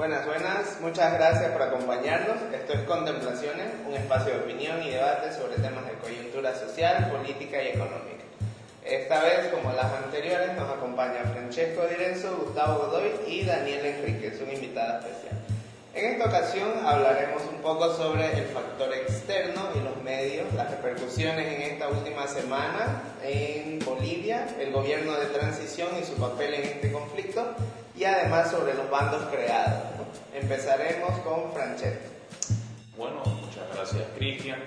Buenas, buenas. Muchas gracias por acompañarnos. Esto es Contemplaciones, un espacio de opinión y debate sobre temas de coyuntura social, política y económica. Esta vez, como las anteriores, nos acompaña Francesco Direnzo, Gustavo Godoy y Daniel Enríquez, un invitado especial. En esta ocasión hablaremos un poco sobre el factor externo y los medios, las repercusiones en esta última semana en Bolivia, el gobierno de transición y su papel en este conflicto y además sobre los bandos creados. Empezaremos con Francesco. Bueno, muchas gracias Cristian.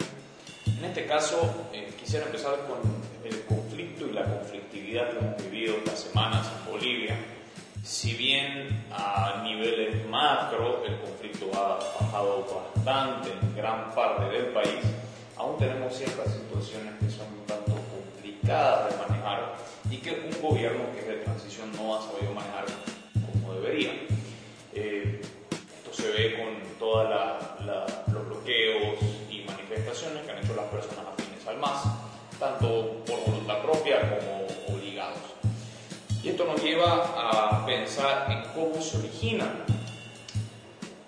En este caso eh, quisiera empezar con el conflicto y la conflictividad que hemos vivido estas semanas en Bolivia. Si bien a niveles macro el conflicto ha bajado bastante en gran parte del país, aún tenemos ciertas situaciones que son un tanto complicadas de manejar y que un gobierno que es de transición no ha sabido manejar Eh, esto se ve con todos los bloqueos y manifestaciones que han hecho las personas afines al MAS, tanto por voluntad propia como obligados. Y esto nos lleva a pensar en cómo se origina.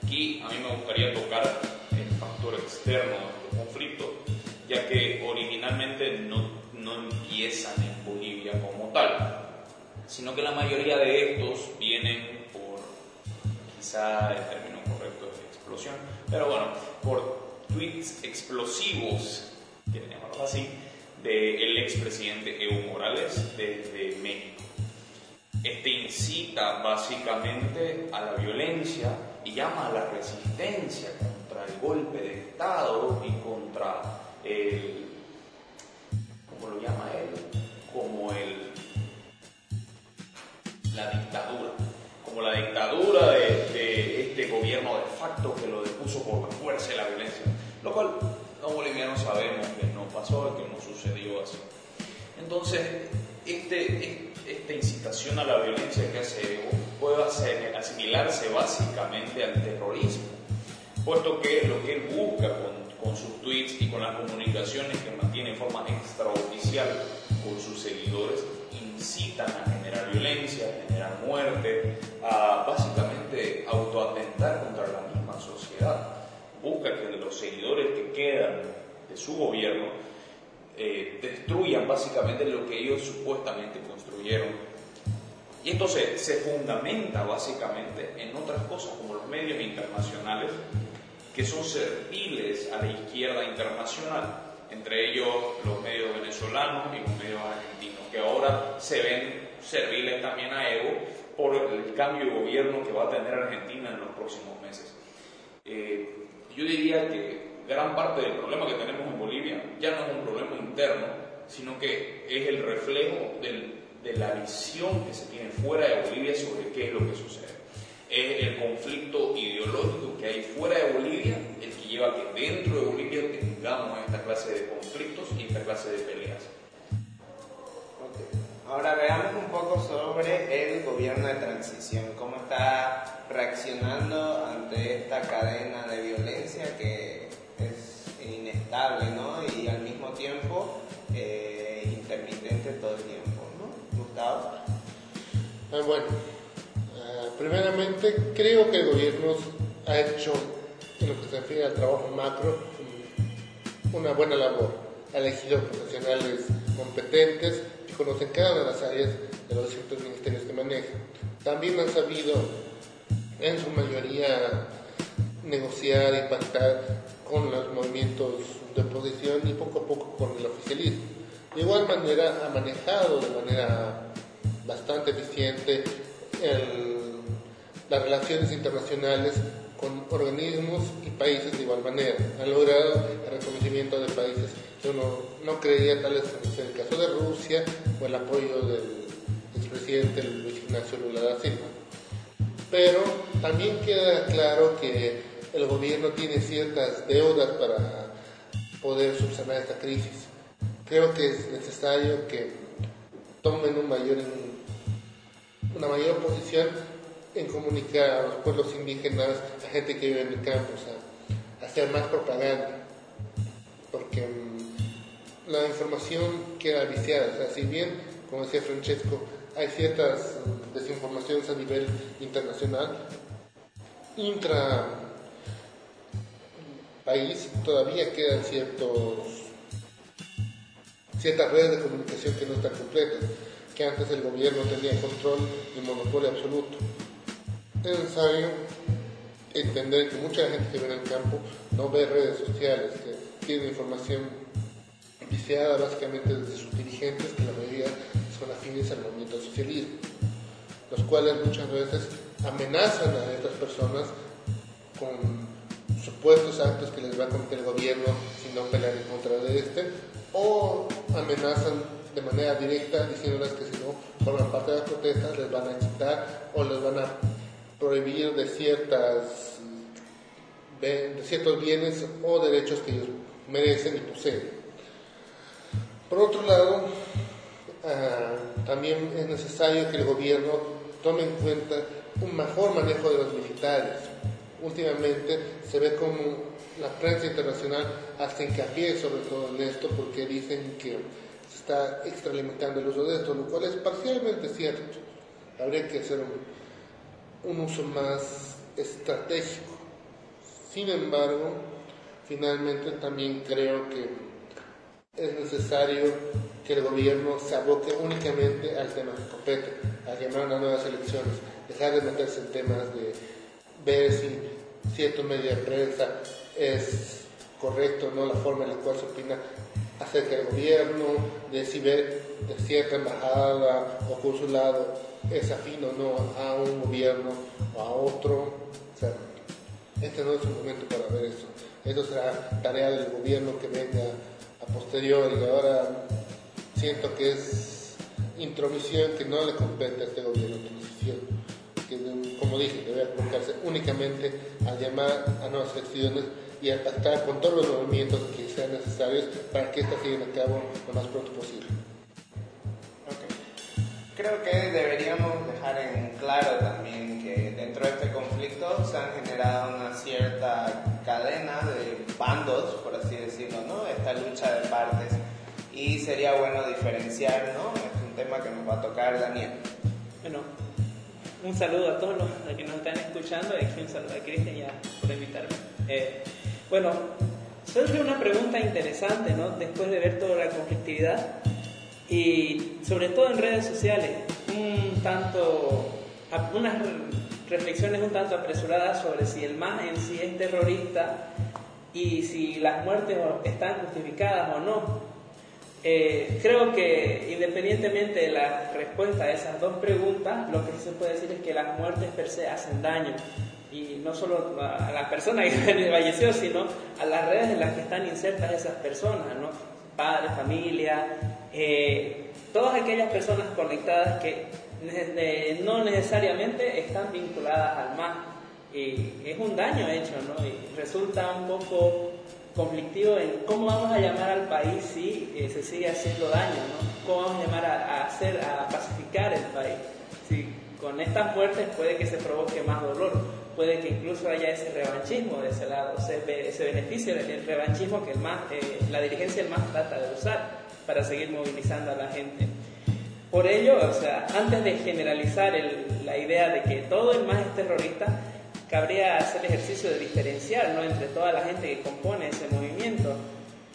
Aquí a mí me gustaría tocar el factor externo de estos conflictos, ya que originalmente no, no empiezan en Bolivia como tal, sino que la mayoría de estos vienen quizá el término correcto es explosión, pero bueno, por tweets explosivos, quieren llamarlo así, del expresidente Evo Morales desde México. Este incita básicamente a la violencia y llama a la resistencia contra el golpe de Estado y contra el, ¿cómo lo llama él? Como el la dictadura, como la dictadura de, gobierno de facto que lo depuso por la fuerza y la violencia, lo cual los bolivianos sabemos que no pasó, que no sucedió así. Entonces, este, esta incitación a la violencia que hace Evo puede asimilarse básicamente al terrorismo, puesto que lo que él busca con, con sus tweets y con las comunicaciones que mantiene en forma extraoficial con sus seguidores incitan a generar violencia, a generar muerte, a básicamente autoatentar Busca que los seguidores que quedan de su gobierno eh, destruyan básicamente lo que ellos supuestamente construyeron. Y esto se, se fundamenta básicamente en otras cosas como los medios internacionales que son serviles a la izquierda internacional, entre ellos los medios venezolanos y los medios argentinos que ahora se ven serviles también a Evo por el cambio de gobierno que va a tener Argentina en los próximos meses. Eh, yo diría que gran parte del problema que tenemos en Bolivia ya no es un problema interno, sino que es el reflejo de la visión que se tiene fuera de Bolivia sobre qué es lo que sucede. Es el conflicto ideológico que hay fuera de Bolivia el que lleva a que dentro de Bolivia tengamos esta clase de conflictos y esta clase de peleas. Ahora veamos un poco sobre el gobierno de transición, cómo está reaccionando ante esta cadena de violencia todo el tiempo. ¿no? Gustavo. Ah, bueno, ah, primeramente creo que el gobierno ha hecho, en lo que se refiere al trabajo macro, una buena labor. Ha elegido profesionales competentes conocen cada una de las áreas de los distintos ministerios que manejan. También han sabido, en su mayoría, negociar y pactar con los movimientos de oposición y poco a poco con el oficialismo. De igual manera, ha manejado de manera bastante eficiente las relaciones internacionales con organismos y países de igual manera. Ha logrado el reconocimiento de países que uno no creía, tal vez en el caso de Rusia o el apoyo del expresidente Luis Ignacio Lula da Silva. Pero también queda claro que el gobierno tiene ciertas deudas para poder subsanar esta crisis. Creo que es necesario que tomen una mayor posición en comunicar a los pueblos indígenas, a gente que vive en el campus, a, hacer más propaganda, porque mm, la información queda viciada. O sea, si bien, como decía Francesco, hay ciertas mm, desinformaciones a nivel internacional, intra país todavía quedan ciertos ciertas redes de comunicación que no están completas, que antes el gobierno tenía control y monopolio absoluto. Es necesario entender que mucha gente que vive en el campo no ve redes sociales, que tiene información viciada básicamente desde sus dirigentes, que la mayoría son afines al movimiento socialismo, los cuales muchas veces amenazan a estas personas con supuestos actos que les va a cometer el gobierno si no pelean en contra de este, o amenazan de manera directa diciéndoles que si no forman parte de las protestas les van a quitar o les van a prohibir de ciertas de ciertos bienes o derechos que ellos merecen y poseen. Por otro lado, ah, también es necesario que el gobierno tome en cuenta un mejor manejo de los militares. Últimamente se ve como la prensa internacional hace hincapié sobre todo en esto porque dicen que se está extralimitando el uso de esto, lo cual es parcialmente cierto. Habría que hacer un, un uso más estratégico. Sin embargo, finalmente también creo que es necesario que el gobierno se aboque únicamente al tema que compete, a llamar a nuevas elecciones, dejar de meterse en temas de ver si cierto medio de prensa es correcto no la forma en la cual se opina acerca del gobierno, de si ver de cierta embajada o consulado es afín o no a un gobierno o a otro. O este no es un momento para ver eso. Eso será tarea del gobierno que venga a posteriori. Ahora siento que es intromisión que no le compete a este gobierno como dije, debe aplicarse únicamente a llamar a nuevas elecciones y a pactar con todos los movimientos que sean necesarios para que esta se lleven a cabo lo más pronto posible. Creo que deberíamos dejar en claro también que dentro de este conflicto se han generado una cierta cadena de bandos, por así decirlo, ¿no? Esta lucha de partes. Y sería bueno diferenciar, ¿no? Es un tema que nos va a tocar Daniel. Bueno, un saludo a todos los que nos están escuchando y aquí un saludo a Cristian ya por invitarme. Eh, bueno, surge una pregunta interesante, ¿no? Después de ver toda la conflictividad y sobre todo en redes sociales, un tanto, unas reflexiones un tanto apresuradas sobre si el MAS en sí es terrorista y si las muertes están justificadas o no. Eh, creo que independientemente de la respuesta a esas dos preguntas, lo que sí se puede decir es que las muertes per se hacen daño. Y no solo a la persona que falleció, sino a las redes en las que están insertas esas personas, ¿no? Padres, familia, eh, todas aquellas personas conectadas que no necesariamente están vinculadas al MAS. Y es un daño hecho, ¿no? Y resulta un poco conflictivo en cómo vamos a llamar al país si eh, se sigue haciendo daño, ¿no? ¿Cómo vamos a llamar a, hacer, a pacificar el país? Si con estas muertes puede que se provoque más dolor, puede que incluso haya ese revanchismo de ese lado, ese, ese beneficio del revanchismo que el más, eh, la dirigencia del MAS trata de usar para seguir movilizando a la gente. Por ello, o sea, antes de generalizar la idea de que todo el MAS es terrorista, cabría hacer el ejercicio de diferenciar ¿no? entre toda la gente que compone ese movimiento,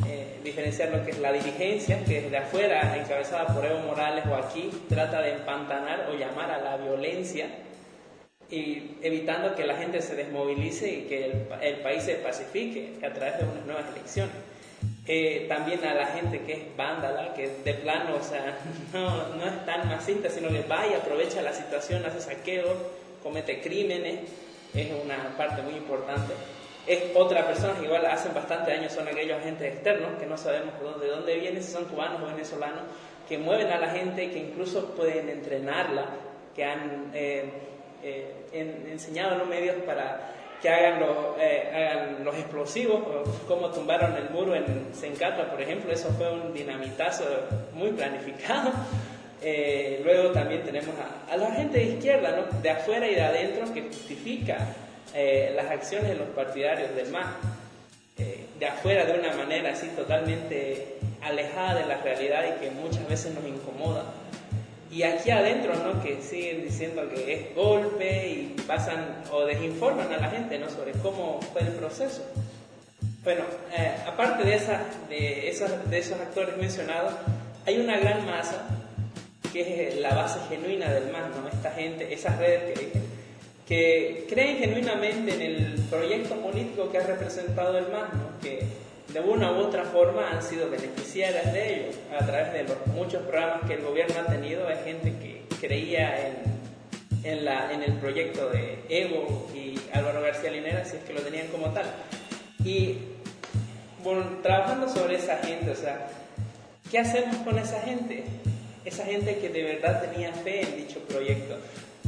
eh, diferenciar lo que es la dirigencia, que desde afuera, encabezada por Evo Morales o aquí, trata de empantanar o llamar a la violencia, y evitando que la gente se desmovilice y que el, país se pacifique a través de unas nuevas elecciones. Eh, también a la gente que es vándala, que de plano, o sea, no, no es tan masista, sino que va y aprovecha la situación, hace saqueos, comete crímenes, es una parte muy importante. Es otra persona igual hacen bastante años son aquellos agentes externos que no sabemos de dónde vienen, si son cubanos o venezolanos, que mueven a la gente, que incluso pueden entrenarla, que han eh, eh, enseñado a los medios para que hagan los, eh, hagan los explosivos, como tumbaron el muro en Sencatra, por ejemplo, eso fue un dinamitazo muy planificado. Eh, luego también tenemos a, la gente de izquierda, ¿no? de afuera y de adentro, que justifica eh, las acciones de los partidarios del MAS. Eh, de afuera de una manera así totalmente alejada de la realidad y que muchas veces nos incomoda. y aquí adentro, ¿no? Que siguen diciendo que es golpe y pasan o desinforman a la gente, ¿no? Sobre cómo fue el proceso. Bueno, eh, aparte de, esa, de, esos, de esos actores mencionados, hay una gran masa que es la base genuina del MAS, ¿no? Esta gente, esas redes que que creen genuinamente en el proyecto político que ha representado el MAS, ¿no? que de una u otra forma han sido beneficiarias de ello a través de los muchos programas que el gobierno ha tenido. Hay gente que creía en, en, la, en el proyecto de Evo y Álvaro García Linera, si es que lo tenían como tal. Y bueno, trabajando sobre esa gente, o sea, ¿qué hacemos con esa gente? Esa gente que de verdad tenía fe en dicho proyecto.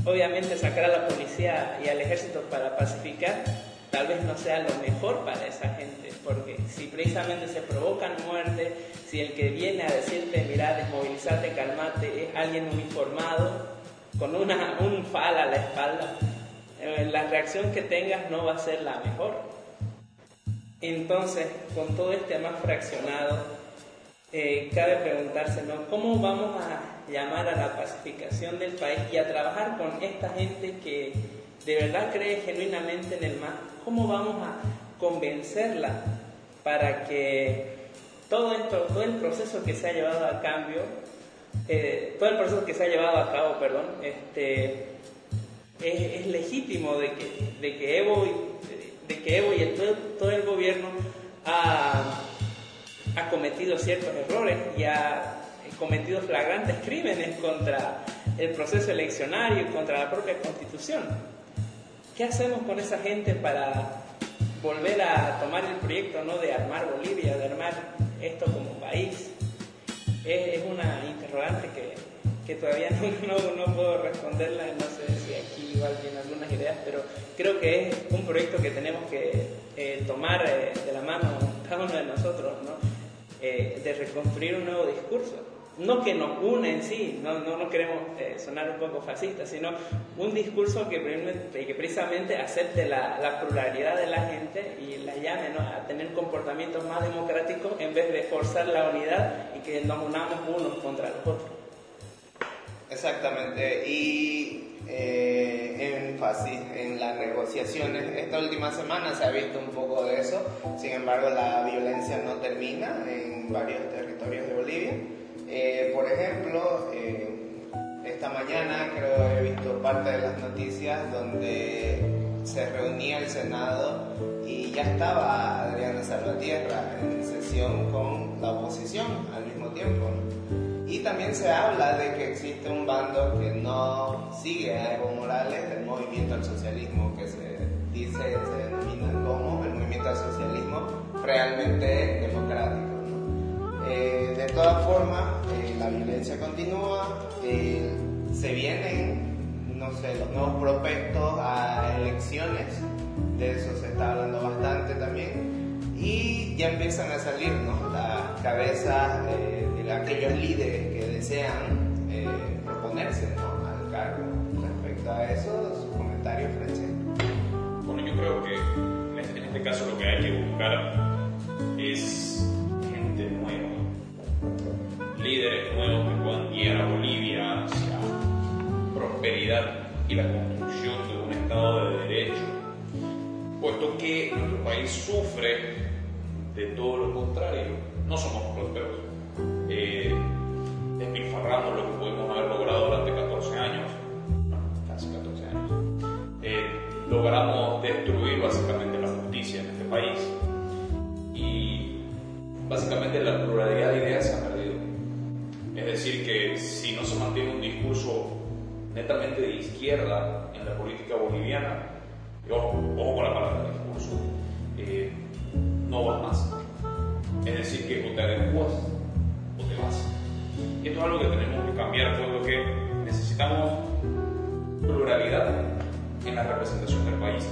Obviamente sacar a la policía y al ejército para pacificar tal vez no sea lo mejor para esa gente, porque si precisamente se provocan muerte, si el que viene a decirte, mira, desmovilizate, calmate, es alguien uniformado, con una, un fal a la espalda, eh, la reacción que tengas no va a ser la mejor. Entonces, con todo este más fraccionado, eh, cabe preguntarse, ¿no? ¿Cómo vamos a llamar a la pacificación del país y a trabajar con esta gente que de verdad cree genuinamente en el MAS? ¿Cómo vamos a convencerla para que todo esto, todo el proceso que se ha llevado a cambio, eh, todo el proceso que se ha llevado a cabo, perdón, este, es, legítimo de que, de que Evo, de que Evo y todo, todo el gobierno ha ha cometido ciertos errores y ha cometido flagrantes crímenes contra el proceso eleccionario y contra la propia constitución. ¿Qué hacemos con esa gente para volver a tomar el proyecto ¿no? de armar Bolivia, de armar esto como país? Es, una interrogante que, que todavía no, no, puedo responderla, no sé si aquí igual tiene algunas ideas, pero creo que es un proyecto que tenemos que eh, tomar eh, de la mano cada uno de nosotros, ¿no? Eh, de reconstruir un nuevo discurso. No que nos une en sí, no, no, no queremos eh, sonar un poco fascistas, sino un discurso que, precisamente acepte la, pluralidad de la gente y la llame a tener comportamientos más democráticos en vez de forzar la unidad y que nos unamos unos contra los otros. Exactamente, y eh, énfasis en las negociaciones. Esta última semana se ha visto un poco de eso, sin embargo la violencia no termina en varios territorios de Bolivia. Eh, por ejemplo, eh, esta mañana creo he visto parte de las noticias donde se reunía el Senado y ya estaba Adriana Salvatierra en sesión con la oposición al mismo tiempo. Y también se habla de que existe un bando que no sigue a Evo Morales del movimiento al socialismo, que se dice, se denomina como el movimiento al socialismo realmente democrático. Eh, de todas formas, eh, la violencia continúa, eh, se vienen, no sé, los nuevos prospectos a elecciones, de eso se está hablando bastante también, y ya empiezan a salir las cabezas de aquellos líderes que desean eh, proponerse al cargo. Respecto a eso, su comentario, Bueno, yo creo que este, en este, caso lo que hay que buscar es gente nueva, líderes nuevos que puedan guiar a Bolivia hacia prosperidad y la construcción de un Estado de Derecho, puesto que nuestro país sufre de todo lo contrario. No somos prósperos, eh, despilfarramos lo que pudimos haber logrado durante 14 años, casi 14 años. Eh, logramos destruir básicamente la justicia en este país y básicamente la pluralidad de ideas se ha perdido. Es decir, que si no se mantiene un discurso netamente de izquierda en la política boliviana, ojo, ojo con la palabra discurso, eh, no va más. Es decir, que o te adecuas o te vas. Y esto es algo que tenemos que cambiar, puesto que necesitamos pluralidad en la representación del país.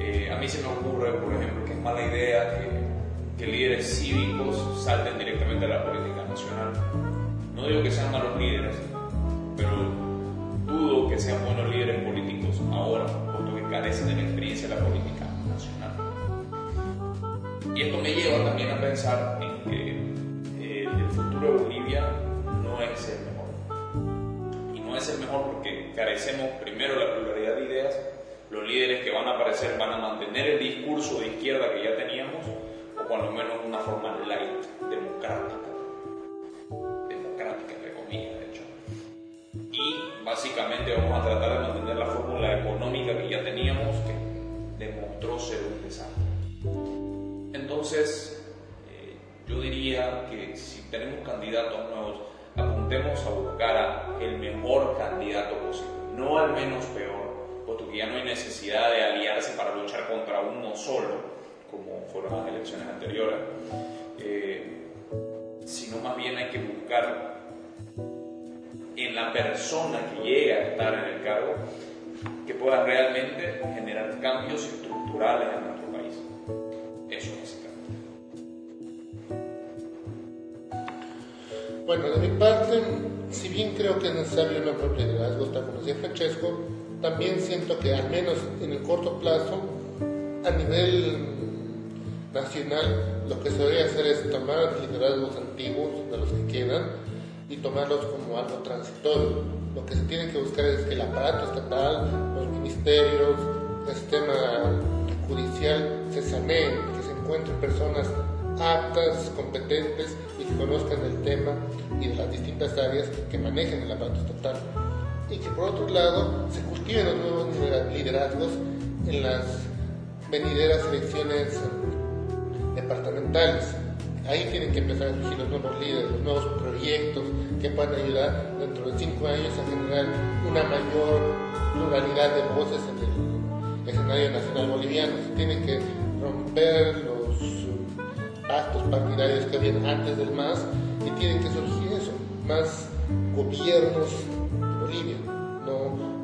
Eh, a mí se me ocurre, por ejemplo, que es mala idea que, que líderes cívicos salten directamente a la política nacional. No digo que sean malos líderes, pero dudo que sean buenos líderes políticos ahora, puesto que carecen de la experiencia de la política. Y esto me lleva también a pensar en que futuro de Bolivia no es el mejor. carecemos primero de la pluralidad de ideas, los líderes que van a aparecer van a mantener el discurso de izquierda que ya teníamos, o lo menos una forma light, democrática, democrática entre comillas, de hecho. Y básicamente vamos a tratar de mantener la fórmula económica que ya teníamos, que demostró ser un desastre. Entonces, eh, yo diría que si tenemos candidatos nuevos, apuntemos a buscar el mejor candidato posible, no al menos peor, puesto que ya no hay necesidad de aliarse para luchar contra uno solo, como fueron las elecciones anteriores, eh, sino más bien hay que buscar en la persona que llega a estar en el cargo que pueda realmente generar cambios estructurales en Bueno, de mi parte, si bien creo que es necesario un nuevo liderazgo, como decía Francesco, también siento que al menos en el corto plazo, a nivel nacional, lo que se debería hacer es tomar liderazgos antiguos, de los que quedan, y tomarlos como algo transitorio. Lo que se tiene que buscar es que el aparato estatal, los ministerios, el sistema judicial se saneen, que se encuentren personas aptas, competentes y que conozcan el tema y de las distintas áreas que manejen el aparato estatal. Y que por otro lado se cultiven los nuevos liderazgos en las venideras elecciones departamentales. Ahí tienen que empezar a surgir los nuevos líderes, los nuevos proyectos que puedan ayudar dentro de cinco años a generar una mayor pluralidad de voces en el escenario nacional boliviano. Se tienen que romper los pactos partidarios que habían antes del MAS y tienen que surgir eso, más gobiernos de Bolivia, no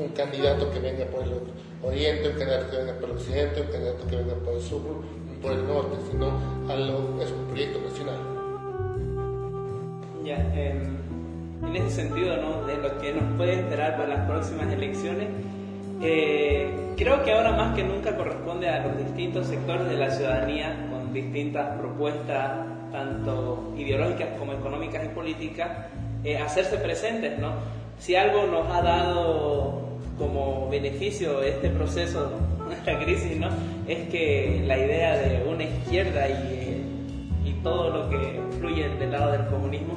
un candidato que venga por el oriente, un candidato que venga por el occidente, un candidato que venga por el sur, por el norte, sino es un proyecto nacional. Ya, em, en ese sentido, ¿no? de lo que nos puede esperar para las próximas elecciones, eh, creo que ahora más que nunca corresponde a los distintos sectores de la ciudadanía distintas propuestas, tanto ideológicas como económicas y políticas, eh, hacerse presentes. ¿no? Si algo nos ha dado como beneficio este proceso, esta crisis, ¿no? es que la idea de una izquierda y, y todo lo que fluye del lado del comunismo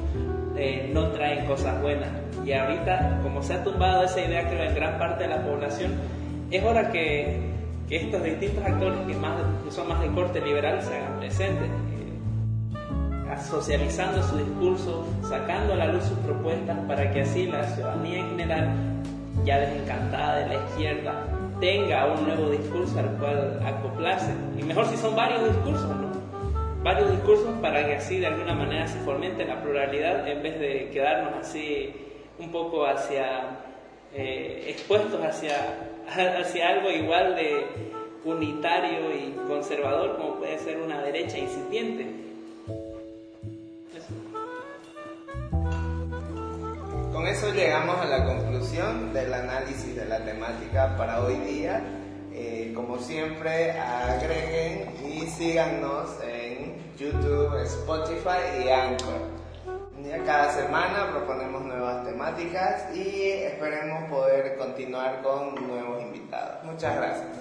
eh, no traen cosas buenas. Y ahorita, como se ha tumbado esa idea, creo, en gran parte de la población, es hora que, que estos distintos actores que, son más de corte liberal se hagan presentes, eh, socializando su discurso, sacando a la luz sus propuestas para que así la ciudadanía en general, ya desencantada de la izquierda, tenga un nuevo discurso al cual acoplarse. Y mejor si son varios discursos, ¿no? varios discursos para que así de alguna manera se fomente la pluralidad en vez de quedarnos así un poco hacia eh, expuestos hacia, hacia algo igual de unitario y conservador como puede ser una derecha incipiente. Con eso llegamos a la conclusión del análisis de la temática para hoy día. Eh, como siempre, agreguen y síganos en YouTube, Spotify y Anchor. Cada semana proponemos nuevas temáticas y esperemos poder continuar con nuevos invitados. Muchas gracias.